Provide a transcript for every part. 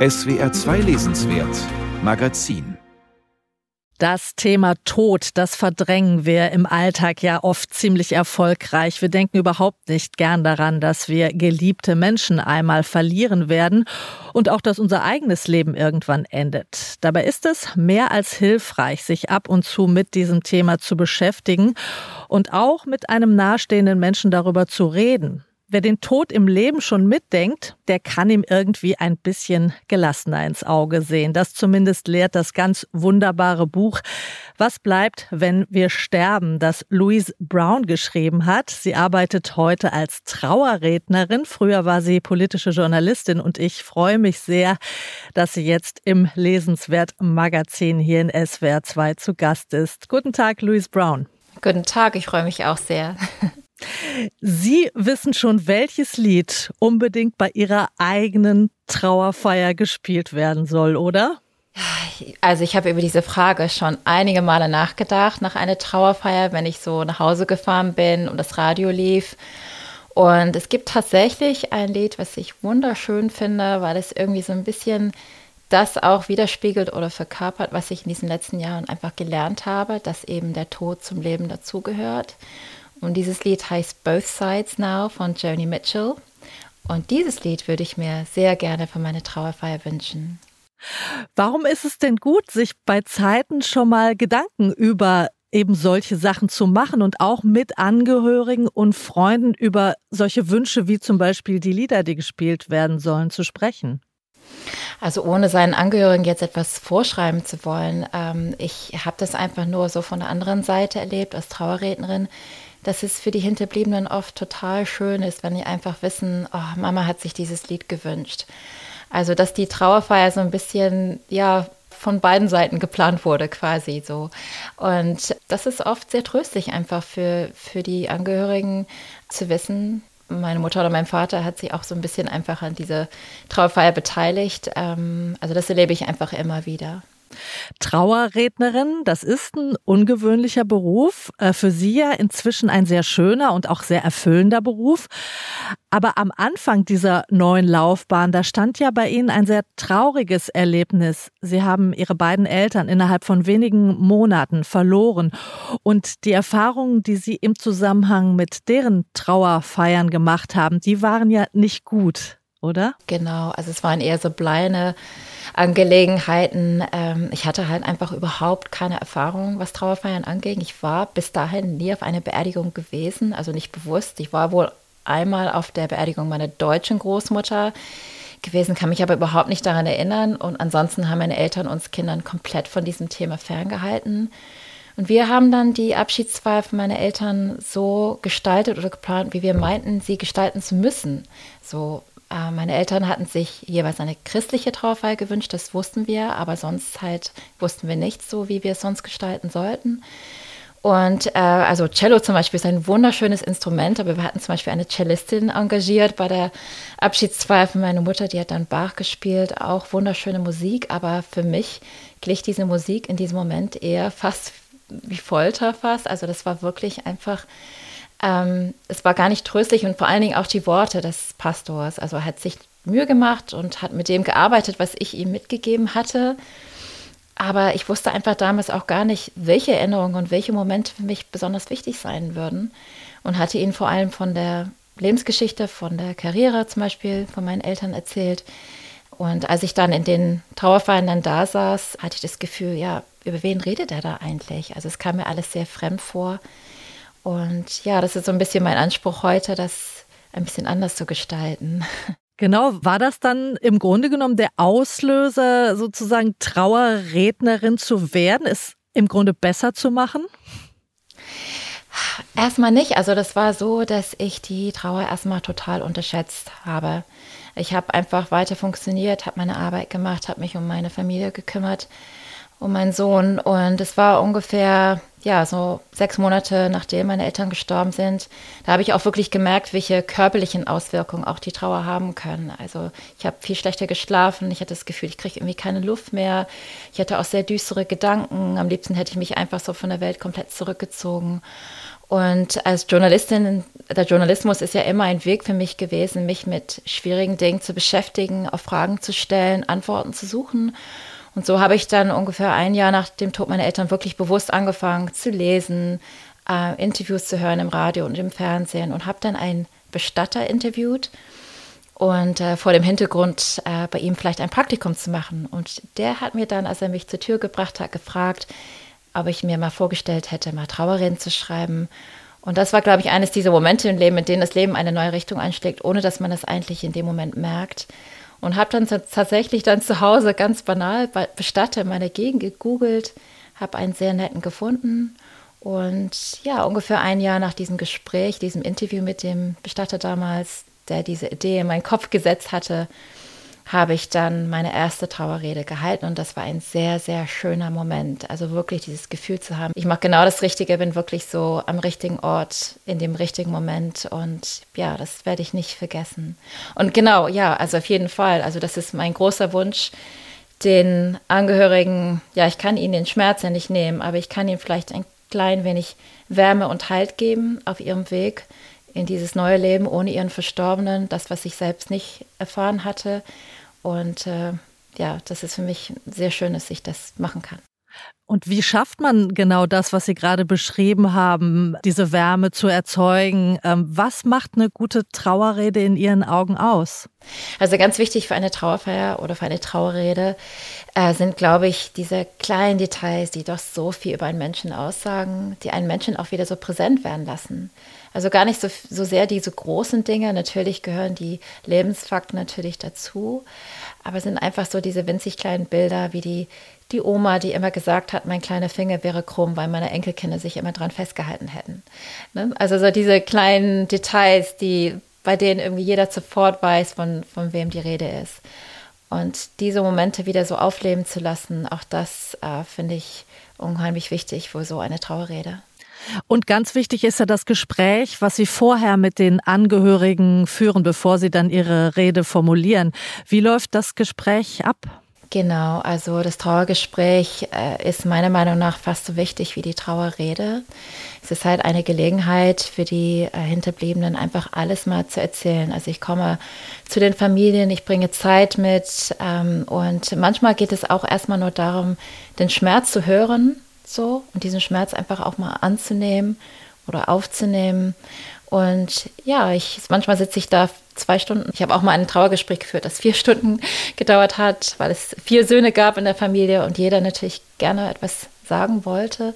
SWR 2 Lesenswert Magazin das Thema Tod, das verdrängen wir im Alltag ja oft ziemlich erfolgreich. Wir denken überhaupt nicht gern daran, dass wir geliebte Menschen einmal verlieren werden und auch, dass unser eigenes Leben irgendwann endet. Dabei ist es mehr als hilfreich, sich ab und zu mit diesem Thema zu beschäftigen und auch mit einem nahestehenden Menschen darüber zu reden. Wer den Tod im Leben schon mitdenkt, der kann ihm irgendwie ein bisschen gelassener ins Auge sehen. Das zumindest lehrt das ganz wunderbare Buch Was bleibt, wenn wir sterben, das Louise Brown geschrieben hat. Sie arbeitet heute als Trauerrednerin. Früher war sie politische Journalistin und ich freue mich sehr, dass sie jetzt im Lesenswert Magazin hier in SWR 2 zu Gast ist. Guten Tag, Louise Brown. Guten Tag, ich freue mich auch sehr. Sie wissen schon, welches Lied unbedingt bei Ihrer eigenen Trauerfeier gespielt werden soll, oder? Also ich habe über diese Frage schon einige Male nachgedacht, nach einer Trauerfeier, wenn ich so nach Hause gefahren bin und das Radio lief. Und es gibt tatsächlich ein Lied, was ich wunderschön finde, weil es irgendwie so ein bisschen das auch widerspiegelt oder verkörpert, was ich in diesen letzten Jahren einfach gelernt habe, dass eben der Tod zum Leben dazugehört. Und dieses Lied heißt Both Sides Now von Joni Mitchell. Und dieses Lied würde ich mir sehr gerne für meine Trauerfeier wünschen. Warum ist es denn gut, sich bei Zeiten schon mal Gedanken über eben solche Sachen zu machen und auch mit Angehörigen und Freunden über solche Wünsche wie zum Beispiel die Lieder, die gespielt werden sollen, zu sprechen? Also ohne seinen Angehörigen jetzt etwas vorschreiben zu wollen. Ähm, ich habe das einfach nur so von der anderen Seite erlebt als Trauerrednerin dass es für die Hinterbliebenen oft total schön ist, wenn die einfach wissen, oh, Mama hat sich dieses Lied gewünscht. Also, dass die Trauerfeier so ein bisschen, ja, von beiden Seiten geplant wurde, quasi so. Und das ist oft sehr tröstlich einfach für, für die Angehörigen zu wissen, meine Mutter oder mein Vater hat sich auch so ein bisschen einfach an dieser Trauerfeier beteiligt. Ähm, also das erlebe ich einfach immer wieder. Trauerrednerin, das ist ein ungewöhnlicher Beruf. Äh, für Sie ja inzwischen ein sehr schöner und auch sehr erfüllender Beruf. Aber am Anfang dieser neuen Laufbahn, da stand ja bei Ihnen ein sehr trauriges Erlebnis. Sie haben Ihre beiden Eltern innerhalb von wenigen Monaten verloren. Und die Erfahrungen, die Sie im Zusammenhang mit deren Trauerfeiern gemacht haben, die waren ja nicht gut, oder? Genau, also es waren eher so bleine Angelegenheiten. Ähm, ich hatte halt einfach überhaupt keine Erfahrung, was Trauerfeiern anging. Ich war bis dahin nie auf eine Beerdigung gewesen, also nicht bewusst. Ich war wohl einmal auf der Beerdigung meiner deutschen Großmutter gewesen, kann mich aber überhaupt nicht daran erinnern. Und ansonsten haben meine Eltern uns Kindern komplett von diesem Thema ferngehalten. Und wir haben dann die Abschiedsfeier von meinen Eltern so gestaltet oder geplant, wie wir meinten, sie gestalten zu müssen. So äh, meine Eltern hatten sich jeweils eine christliche Trauerfeier gewünscht, das wussten wir, aber sonst halt wussten wir nicht so, wie wir es sonst gestalten sollten. Und äh, also Cello zum Beispiel ist ein wunderschönes Instrument, aber wir hatten zum Beispiel eine Cellistin engagiert bei der Abschiedsfeier von meiner Mutter, die hat dann Bach gespielt, auch wunderschöne Musik, aber für mich glich diese Musik in diesem Moment eher fast wie Folter fast. Also das war wirklich einfach ähm, es war gar nicht tröstlich und vor allen Dingen auch die Worte des Pastors. Also er hat sich Mühe gemacht und hat mit dem gearbeitet, was ich ihm mitgegeben hatte. Aber ich wusste einfach damals auch gar nicht, welche Erinnerungen und welche Momente für mich besonders wichtig sein würden. Und hatte ihn vor allem von der Lebensgeschichte, von der Karriere zum Beispiel von meinen Eltern erzählt. Und als ich dann in den Trauerfeiern dann da saß, hatte ich das Gefühl, ja, über wen redet er da eigentlich? Also es kam mir alles sehr fremd vor. Und ja, das ist so ein bisschen mein Anspruch heute, das ein bisschen anders zu gestalten. Genau, war das dann im Grunde genommen der Auslöser, sozusagen Trauerrednerin zu werden, es im Grunde besser zu machen? Erstmal nicht. Also das war so, dass ich die Trauer erstmal total unterschätzt habe. Ich habe einfach weiter funktioniert, habe meine Arbeit gemacht, habe mich um meine Familie gekümmert um meinen Sohn. Und es war ungefähr, ja, so sechs Monate nachdem meine Eltern gestorben sind. Da habe ich auch wirklich gemerkt, welche körperlichen Auswirkungen auch die Trauer haben können. Also ich habe viel schlechter geschlafen. Ich hatte das Gefühl, ich kriege irgendwie keine Luft mehr. Ich hatte auch sehr düstere Gedanken. Am liebsten hätte ich mich einfach so von der Welt komplett zurückgezogen. Und als Journalistin, der Journalismus ist ja immer ein Weg für mich gewesen, mich mit schwierigen Dingen zu beschäftigen, auf Fragen zu stellen, Antworten zu suchen. Und so habe ich dann ungefähr ein Jahr nach dem Tod meiner Eltern wirklich bewusst angefangen zu lesen, äh, Interviews zu hören im Radio und im Fernsehen und habe dann einen Bestatter interviewt und äh, vor dem Hintergrund äh, bei ihm vielleicht ein Praktikum zu machen. Und der hat mir dann, als er mich zur Tür gebracht hat, gefragt, ob ich mir mal vorgestellt hätte, mal Trauerreden zu schreiben. Und das war, glaube ich, eines dieser Momente im Leben, in denen das Leben eine neue Richtung einschlägt, ohne dass man es eigentlich in dem Moment merkt. Und habe dann tatsächlich dann zu Hause ganz banal Bestatter in meiner Gegend gegoogelt, habe einen sehr netten gefunden. Und ja, ungefähr ein Jahr nach diesem Gespräch, diesem Interview mit dem Bestatter damals, der diese Idee in meinen Kopf gesetzt hatte, habe ich dann meine erste Trauerrede gehalten und das war ein sehr, sehr schöner Moment. Also wirklich dieses Gefühl zu haben, ich mache genau das Richtige, bin wirklich so am richtigen Ort, in dem richtigen Moment und ja, das werde ich nicht vergessen. Und genau, ja, also auf jeden Fall, also das ist mein großer Wunsch, den Angehörigen, ja, ich kann ihnen den Schmerz ja nicht nehmen, aber ich kann ihnen vielleicht ein klein wenig Wärme und Halt geben auf ihrem Weg in dieses neue Leben ohne ihren Verstorbenen, das, was ich selbst nicht erfahren hatte. Und äh, ja, das ist für mich sehr schön, dass ich das machen kann. Und wie schafft man genau das, was Sie gerade beschrieben haben, diese Wärme zu erzeugen? Ähm, was macht eine gute Trauerrede in Ihren Augen aus? Also ganz wichtig für eine Trauerfeier oder für eine Trauerrede äh, sind, glaube ich, diese kleinen Details, die doch so viel über einen Menschen aussagen, die einen Menschen auch wieder so präsent werden lassen. Also gar nicht so, so sehr diese großen Dinge. Natürlich gehören die Lebensfakten natürlich dazu. Aber es sind einfach so diese winzig kleinen Bilder, wie die, die Oma, die immer gesagt hat, mein kleiner Finger wäre krumm, weil meine Enkelkinder sich immer dran festgehalten hätten. Ne? Also so diese kleinen Details, die, bei denen irgendwie jeder sofort weiß, von, von wem die Rede ist. Und diese Momente wieder so aufleben zu lassen, auch das äh, finde ich unheimlich wichtig für so eine Trauerrede. Und ganz wichtig ist ja das Gespräch, was Sie vorher mit den Angehörigen führen, bevor Sie dann Ihre Rede formulieren. Wie läuft das Gespräch ab? Genau, also das Trauergespräch äh, ist meiner Meinung nach fast so wichtig wie die Trauerrede. Es ist halt eine Gelegenheit für die äh, Hinterbliebenen, einfach alles mal zu erzählen. Also ich komme zu den Familien, ich bringe Zeit mit ähm, und manchmal geht es auch erstmal nur darum, den Schmerz zu hören so und diesen Schmerz einfach auch mal anzunehmen oder aufzunehmen. Und ja, ich manchmal sitze ich da zwei Stunden. Ich habe auch mal ein Trauergespräch geführt, das vier Stunden gedauert hat, weil es vier Söhne gab in der Familie und jeder natürlich gerne etwas sagen wollte.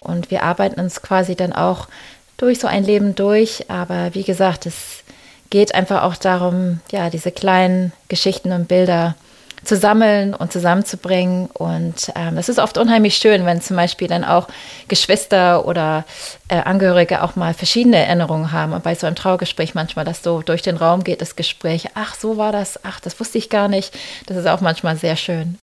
Und wir arbeiten uns quasi dann auch durch so ein Leben durch. Aber wie gesagt, es geht einfach auch darum, ja, diese kleinen Geschichten und Bilder zu sammeln und zusammenzubringen. Und ähm, es ist oft unheimlich schön, wenn zum Beispiel dann auch Geschwister oder äh, Angehörige auch mal verschiedene Erinnerungen haben. Und bei so einem Trauergespräch manchmal, dass so durch den Raum geht, das Gespräch, ach, so war das, ach, das wusste ich gar nicht. Das ist auch manchmal sehr schön.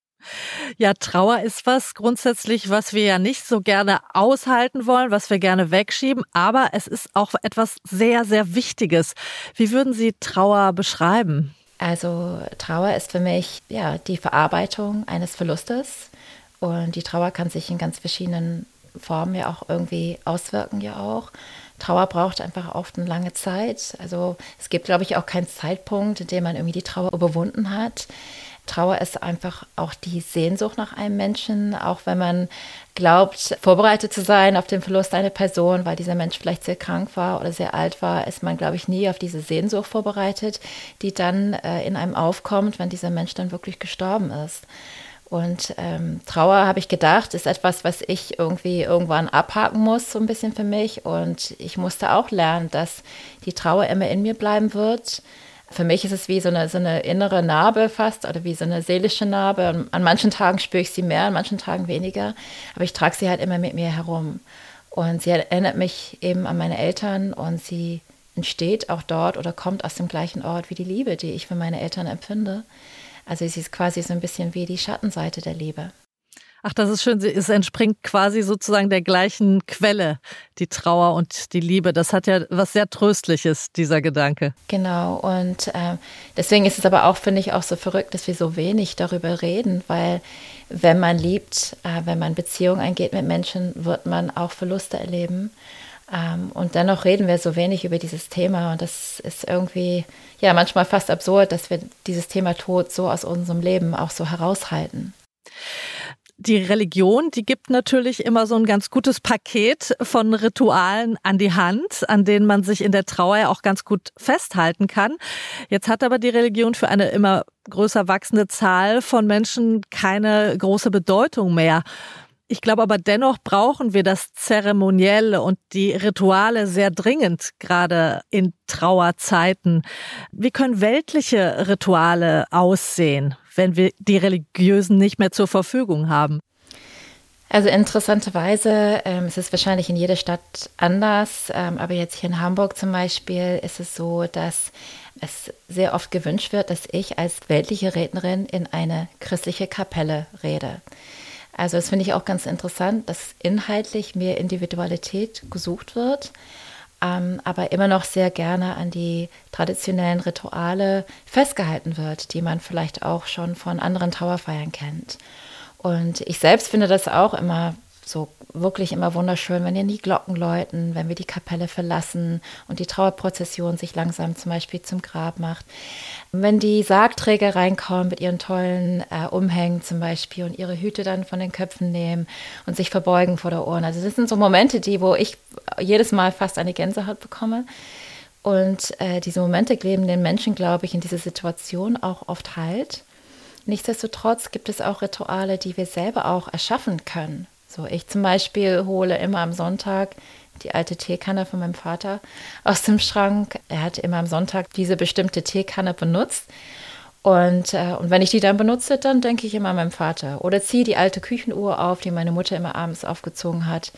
Ja, Trauer ist was grundsätzlich, was wir ja nicht so gerne aushalten wollen, was wir gerne wegschieben, aber es ist auch etwas sehr, sehr Wichtiges. Wie würden Sie Trauer beschreiben? Also Trauer ist für mich ja die Verarbeitung eines Verlustes und die Trauer kann sich in ganz verschiedenen Formen ja auch irgendwie auswirken ja auch. Trauer braucht einfach oft eine lange Zeit. Also es gibt, glaube ich, auch keinen Zeitpunkt, in dem man irgendwie die Trauer überwunden hat. Trauer ist einfach auch die Sehnsucht nach einem Menschen, auch wenn man glaubt, vorbereitet zu sein auf den Verlust einer Person, weil dieser Mensch vielleicht sehr krank war oder sehr alt war, ist man, glaube ich, nie auf diese Sehnsucht vorbereitet, die dann äh, in einem aufkommt, wenn dieser Mensch dann wirklich gestorben ist. Und ähm, Trauer, habe ich gedacht, ist etwas, was ich irgendwie irgendwann abhaken muss, so ein bisschen für mich. Und ich musste auch lernen, dass die Trauer immer in mir bleiben wird für mich ist es wie so eine, so eine innere Narbe fast oder wie so eine seelische Narbe. An manchen Tagen spüre ich sie mehr, an manchen Tagen weniger, aber ich trage sie halt immer mit mir herum. Und sie erinnert mich eben an meine Eltern und sie entsteht auch dort oder kommt aus dem gleichen Ort wie die Liebe, die ich für meine Eltern empfinde. Also sie ist quasi so ein bisschen wie die Schattenseite der Liebe. Ach, das ist schön. Es entspringt quasi sozusagen der gleichen Quelle, die Trauer und die Liebe. Das hat ja was sehr Tröstliches, dieser Gedanke. Genau. Und äh, deswegen ist es aber auch, finde ich, auch so verrückt, dass wir so wenig darüber reden, weil wenn man liebt, äh, wenn man Beziehungen eingeht mit Menschen, wird man auch Verluste erleben. Ähm, und dennoch reden wir so wenig über dieses Thema. Und das ist irgendwie, ja, manchmal fast absurd, dass wir dieses Thema Tod so aus unserem Leben auch so heraushalten die Religion, die gibt natürlich immer so ein ganz gutes Paket von Ritualen an die Hand, an denen man sich in der Trauer ja auch ganz gut festhalten kann. Jetzt hat aber die Religion für eine immer größer wachsende Zahl von Menschen keine große Bedeutung mehr. Ich glaube aber dennoch brauchen wir das Zeremonielle und die Rituale sehr dringend, gerade in Trauerzeiten. Wie können weltliche Rituale aussehen, wenn wir die religiösen nicht mehr zur Verfügung haben? Also interessanterweise ähm, ist es wahrscheinlich in jeder Stadt anders, ähm, aber jetzt hier in Hamburg zum Beispiel ist es so, dass es sehr oft gewünscht wird, dass ich als weltliche Rednerin in eine christliche Kapelle rede. Also das finde ich auch ganz interessant, dass inhaltlich mehr Individualität gesucht wird, ähm, aber immer noch sehr gerne an die traditionellen Rituale festgehalten wird, die man vielleicht auch schon von anderen Trauerfeiern kennt. Und ich selbst finde das auch immer so wirklich immer wunderschön, wenn die Glocken läuten, wenn wir die Kapelle verlassen und die Trauerprozession sich langsam zum Beispiel zum Grab macht. Wenn die Sargträger reinkommen mit ihren tollen äh, Umhängen zum Beispiel und ihre Hüte dann von den Köpfen nehmen und sich verbeugen vor der Ohren. Also das sind so Momente, die, wo ich jedes Mal fast eine Gänsehaut bekomme. Und äh, diese Momente geben den Menschen, glaube ich, in dieser Situation auch oft Halt. Nichtsdestotrotz gibt es auch Rituale, die wir selber auch erschaffen können. So, ich zum Beispiel hole immer am Sonntag die alte Teekanne von meinem Vater aus dem Schrank. Er hat immer am Sonntag diese bestimmte Teekanne benutzt. Und, äh, und wenn ich die dann benutze, dann denke ich immer an meinen Vater. Oder ziehe die alte Küchenuhr auf, die meine Mutter immer abends aufgezogen hat.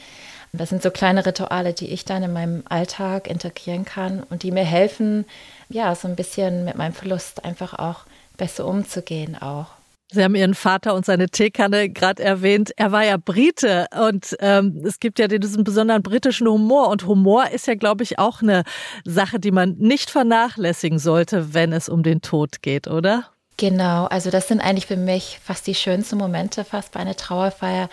Das sind so kleine Rituale, die ich dann in meinem Alltag integrieren kann und die mir helfen, ja, so ein bisschen mit meinem Verlust einfach auch besser umzugehen auch. Sie haben Ihren Vater und seine Teekanne gerade erwähnt. Er war ja Brite und ähm, es gibt ja diesen besonderen britischen Humor. Und Humor ist ja, glaube ich, auch eine Sache, die man nicht vernachlässigen sollte, wenn es um den Tod geht, oder? Genau, also das sind eigentlich für mich fast die schönsten Momente fast bei einer Trauerfeier,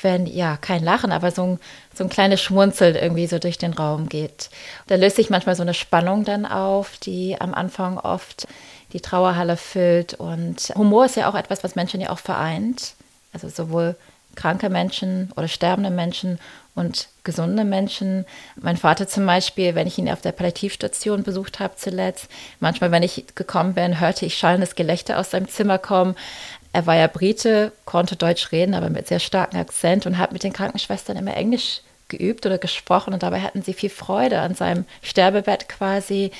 wenn ja kein Lachen, aber so ein, so ein kleines Schmunzeln irgendwie so durch den Raum geht. Da löst sich manchmal so eine Spannung dann auf, die am Anfang oft die Trauerhalle füllt. Und Humor ist ja auch etwas, was Menschen ja auch vereint. Also sowohl kranke Menschen oder sterbende Menschen und gesunde Menschen. Mein Vater zum Beispiel, wenn ich ihn auf der Palliativstation besucht habe zuletzt, manchmal, wenn ich gekommen bin, hörte ich schallendes Gelächter aus seinem Zimmer kommen. Er war ja Brite, konnte Deutsch reden, aber mit sehr starkem Akzent und hat mit den Krankenschwestern immer Englisch geübt oder gesprochen und dabei hatten sie viel Freude an seinem Sterbebett quasi.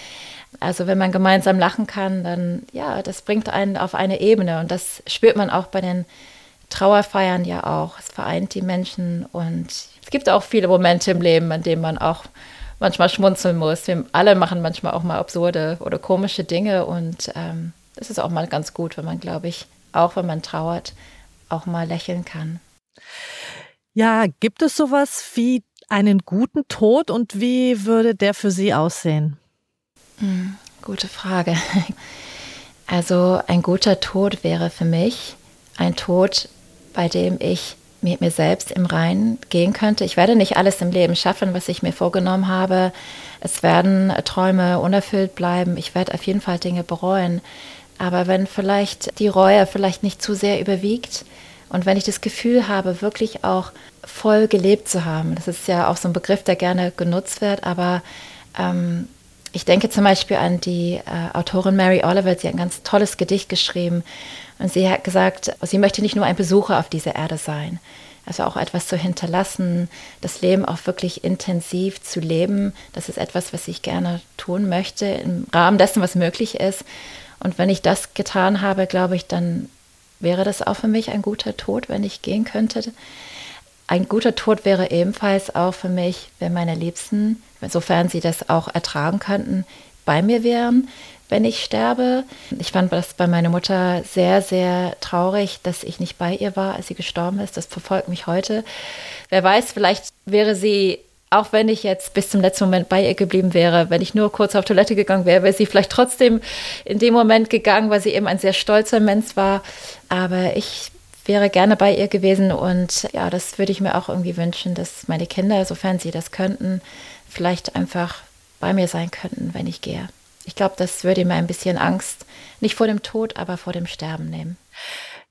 Also wenn man gemeinsam lachen kann, dann ja, das bringt einen auf eine Ebene und das spürt man auch bei den Trauerfeiern ja auch. Es vereint die Menschen und es gibt auch viele Momente im Leben, an denen man auch manchmal schmunzeln muss. Wir alle machen manchmal auch mal absurde oder komische Dinge und ähm, ist auch mal ganz gut, wenn man, glaube ich, auch wenn man trauert, auch mal lächeln kann. Ja, gibt es sowas wie einen guten Tod und wie würde der für Sie aussehen? Hm, gute Frage. Also ein guter Tod wäre für mich ein Tod, bei dem ich mit mir selbst im Reinen gehen könnte. Ich werde nicht alles im Leben schaffen, was ich mir vorgenommen habe. Es werden Träume unerfüllt bleiben. Ich werde auf jeden Fall Dinge bereuen. Aber wenn vielleicht die Reue vielleicht nicht zu sehr überwiegt und wenn ich das Gefühl habe, wirklich auch voll gelebt zu haben, das ist ja auch so ein Begriff, der gerne genutzt wird, aber ähm, ich denke zum Beispiel an die äh, Autorin Mary Oliver, sie hat ein ganz tolles Gedicht geschrieben und sie hat gesagt, sie möchte nicht nur ein Besucher auf dieser Erde sein, also auch etwas zu hinterlassen, das Leben auch wirklich intensiv zu leben. Das ist etwas, was ich gerne tun möchte im Rahmen dessen, was möglich ist. Und wenn ich das getan habe, glaube ich, dann wäre das auch für mich ein guter Tod, wenn ich gehen könnte. Ein guter Tod wäre ebenfalls auch für mich, wenn meine Liebsten, sofern sie das auch ertragen könnten, bei mir wären, wenn ich sterbe. Ich fand das bei meiner Mutter sehr, sehr traurig, dass ich nicht bei ihr war, als sie gestorben ist. Das verfolgt mich heute. Wer weiß, vielleicht wäre sie auch wenn ich jetzt bis zum letzten Moment bei ihr geblieben wäre, wenn ich nur kurz auf Toilette gegangen wäre, wäre sie vielleicht trotzdem in dem Moment gegangen, weil sie eben ein sehr stolzer Mensch war. Aber ich wäre gerne bei ihr gewesen und ja, das würde ich mir auch irgendwie wünschen, dass meine Kinder, sofern sie das könnten, vielleicht einfach bei mir sein könnten, wenn ich gehe. Ich glaube, das würde mir ein bisschen Angst, nicht vor dem Tod, aber vor dem Sterben nehmen.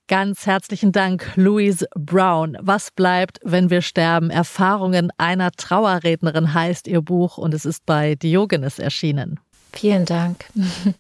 Ganz herzlichen Dank, Louise Brown. Was bleibt, wenn wir sterben? Erfahrungen einer Trauerrednerin heißt ihr Buch und es ist bei Diogenes erschienen. Vielen Dank.